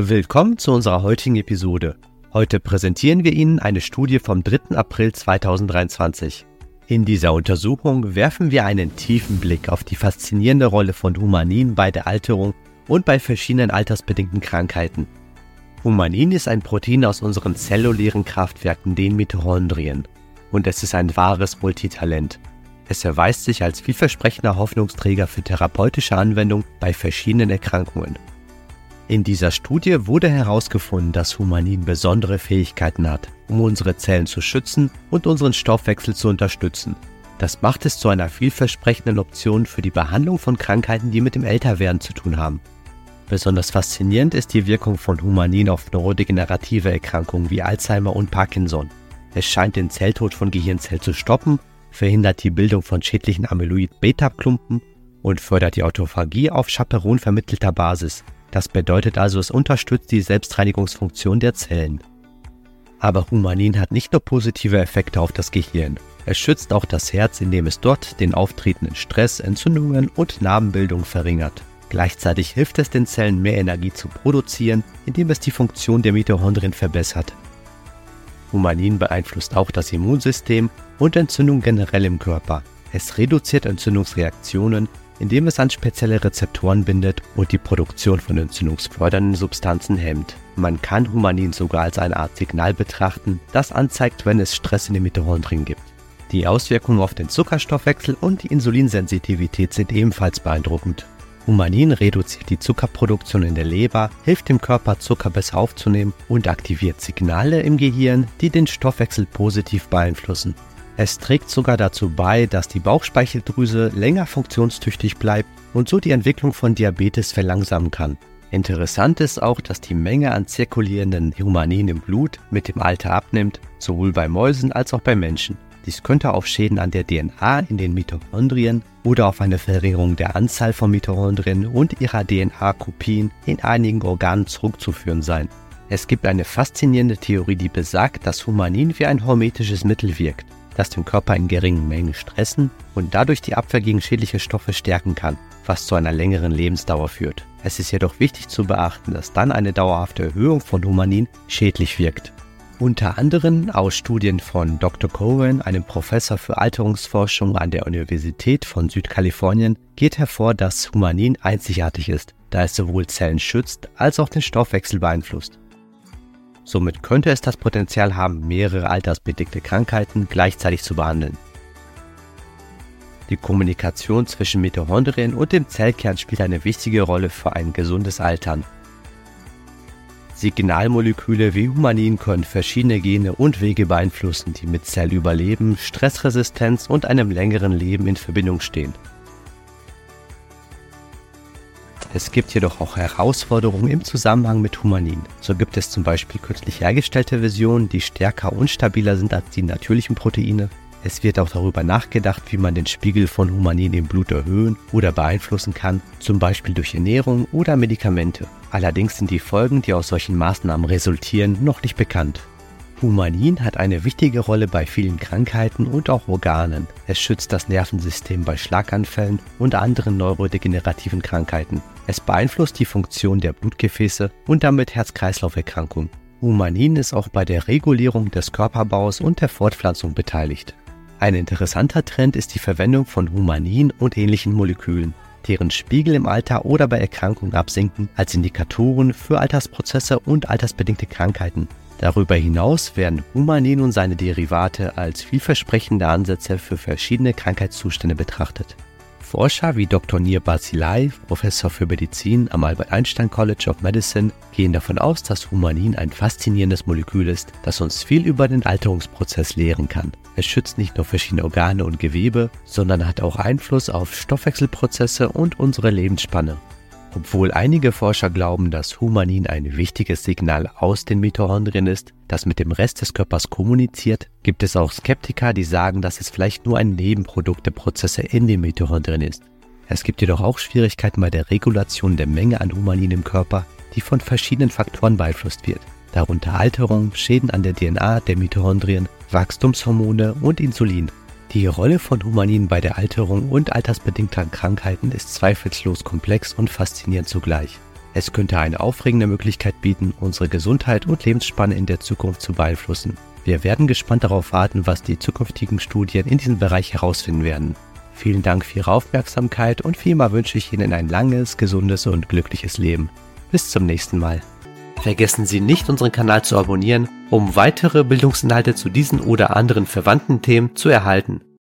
Willkommen zu unserer heutigen Episode. Heute präsentieren wir Ihnen eine Studie vom 3. April 2023. In dieser Untersuchung werfen wir einen tiefen Blick auf die faszinierende Rolle von Humanin bei der Alterung und bei verschiedenen altersbedingten Krankheiten. Humanin ist ein Protein aus unseren zellulären Kraftwerken, den Mitochondrien. Und es ist ein wahres Multitalent. Es erweist sich als vielversprechender Hoffnungsträger für therapeutische Anwendung bei verschiedenen Erkrankungen. In dieser Studie wurde herausgefunden, dass Humanin besondere Fähigkeiten hat, um unsere Zellen zu schützen und unseren Stoffwechsel zu unterstützen. Das macht es zu einer vielversprechenden Option für die Behandlung von Krankheiten, die mit dem Älterwerden zu tun haben. Besonders faszinierend ist die Wirkung von Humanin auf neurodegenerative Erkrankungen wie Alzheimer und Parkinson. Es scheint den Zelltod von Gehirnzellen zu stoppen verhindert die Bildung von schädlichen Amyloid-Beta-Klumpen und fördert die Autophagie auf Chaperon vermittelter Basis. Das bedeutet also, es unterstützt die Selbstreinigungsfunktion der Zellen. Aber Humanin hat nicht nur positive Effekte auf das Gehirn. Es schützt auch das Herz, indem es dort den auftretenden Stress, Entzündungen und Narbenbildung verringert. Gleichzeitig hilft es den Zellen mehr Energie zu produzieren, indem es die Funktion der Mitochondrien verbessert. Humanin beeinflusst auch das Immunsystem und Entzündung generell im Körper. Es reduziert Entzündungsreaktionen, indem es an spezielle Rezeptoren bindet und die Produktion von entzündungsfördernden Substanzen hemmt. Man kann Humanin sogar als eine Art Signal betrachten, das anzeigt, wenn es Stress in den Mitochondrien gibt. Die Auswirkungen auf den Zuckerstoffwechsel und die Insulinsensitivität sind ebenfalls beeindruckend. Humanin reduziert die Zuckerproduktion in der Leber, hilft dem Körper Zucker besser aufzunehmen und aktiviert Signale im Gehirn, die den Stoffwechsel positiv beeinflussen. Es trägt sogar dazu bei, dass die Bauchspeicheldrüse länger funktionstüchtig bleibt und so die Entwicklung von Diabetes verlangsamen kann. Interessant ist auch, dass die Menge an zirkulierenden Humanin im Blut mit dem Alter abnimmt, sowohl bei Mäusen als auch bei Menschen. Dies könnte auf Schäden an der DNA in den Mitochondrien oder auf eine Verringerung der Anzahl von Mitochondrien und ihrer DNA-Kopien in einigen Organen zurückzuführen sein. Es gibt eine faszinierende Theorie, die besagt, dass Humanin wie ein hormetisches Mittel wirkt, das den Körper in geringen Mengen stressen und dadurch die Abwehr gegen schädliche Stoffe stärken kann, was zu einer längeren Lebensdauer führt. Es ist jedoch wichtig zu beachten, dass dann eine dauerhafte Erhöhung von Humanin schädlich wirkt. Unter anderem aus Studien von Dr. Cohen, einem Professor für Alterungsforschung an der Universität von Südkalifornien, geht hervor, dass Humanin einzigartig ist, da es sowohl Zellen schützt als auch den Stoffwechsel beeinflusst. Somit könnte es das Potenzial haben, mehrere altersbedingte Krankheiten gleichzeitig zu behandeln. Die Kommunikation zwischen Mitochondrien und dem Zellkern spielt eine wichtige Rolle für ein gesundes Altern Signalmoleküle wie Humanin können verschiedene Gene und Wege beeinflussen, die mit Zellüberleben, Stressresistenz und einem längeren Leben in Verbindung stehen. Es gibt jedoch auch Herausforderungen im Zusammenhang mit Humanin. So gibt es zum Beispiel künstlich hergestellte Versionen, die stärker und stabiler sind als die natürlichen Proteine. Es wird auch darüber nachgedacht, wie man den Spiegel von Humanin im Blut erhöhen oder beeinflussen kann, zum Beispiel durch Ernährung oder Medikamente. Allerdings sind die Folgen, die aus solchen Maßnahmen resultieren, noch nicht bekannt. Humanin hat eine wichtige Rolle bei vielen Krankheiten und auch Organen. Es schützt das Nervensystem bei Schlaganfällen und anderen neurodegenerativen Krankheiten. Es beeinflusst die Funktion der Blutgefäße und damit Herz-Kreislauf-Erkrankungen. Humanin ist auch bei der Regulierung des Körperbaus und der Fortpflanzung beteiligt. Ein interessanter Trend ist die Verwendung von Humanin und ähnlichen Molekülen, deren Spiegel im Alter oder bei Erkrankungen absinken, als Indikatoren für Altersprozesse und altersbedingte Krankheiten. Darüber hinaus werden Humanin und seine Derivate als vielversprechende Ansätze für verschiedene Krankheitszustände betrachtet. Forscher wie Dr. Nir Basilai, Professor für Medizin am Albert Einstein College of Medicine, gehen davon aus, dass Humanin ein faszinierendes Molekül ist, das uns viel über den Alterungsprozess lehren kann. Es schützt nicht nur verschiedene Organe und Gewebe, sondern hat auch Einfluss auf Stoffwechselprozesse und unsere Lebensspanne. Obwohl einige Forscher glauben, dass Humanin ein wichtiges Signal aus den Mitochondrien ist, das mit dem Rest des Körpers kommuniziert, gibt es auch Skeptiker, die sagen, dass es vielleicht nur ein Nebenprodukt der Prozesse in den Mitochondrien ist. Es gibt jedoch auch Schwierigkeiten bei der Regulation der Menge an Humanin im Körper, die von verschiedenen Faktoren beeinflusst wird, darunter Alterung, Schäden an der DNA der Mitochondrien, Wachstumshormone und Insulin. Die Rolle von Humanin bei der Alterung und altersbedingter Krankheiten ist zweifellos komplex und faszinierend zugleich. Es könnte eine aufregende Möglichkeit bieten, unsere Gesundheit und Lebensspanne in der Zukunft zu beeinflussen. Wir werden gespannt darauf warten, was die zukünftigen Studien in diesem Bereich herausfinden werden. Vielen Dank für Ihre Aufmerksamkeit und immer wünsche ich Ihnen ein langes, gesundes und glückliches Leben. Bis zum nächsten Mal. Vergessen Sie nicht, unseren Kanal zu abonnieren, um weitere Bildungsinhalte zu diesen oder anderen verwandten Themen zu erhalten.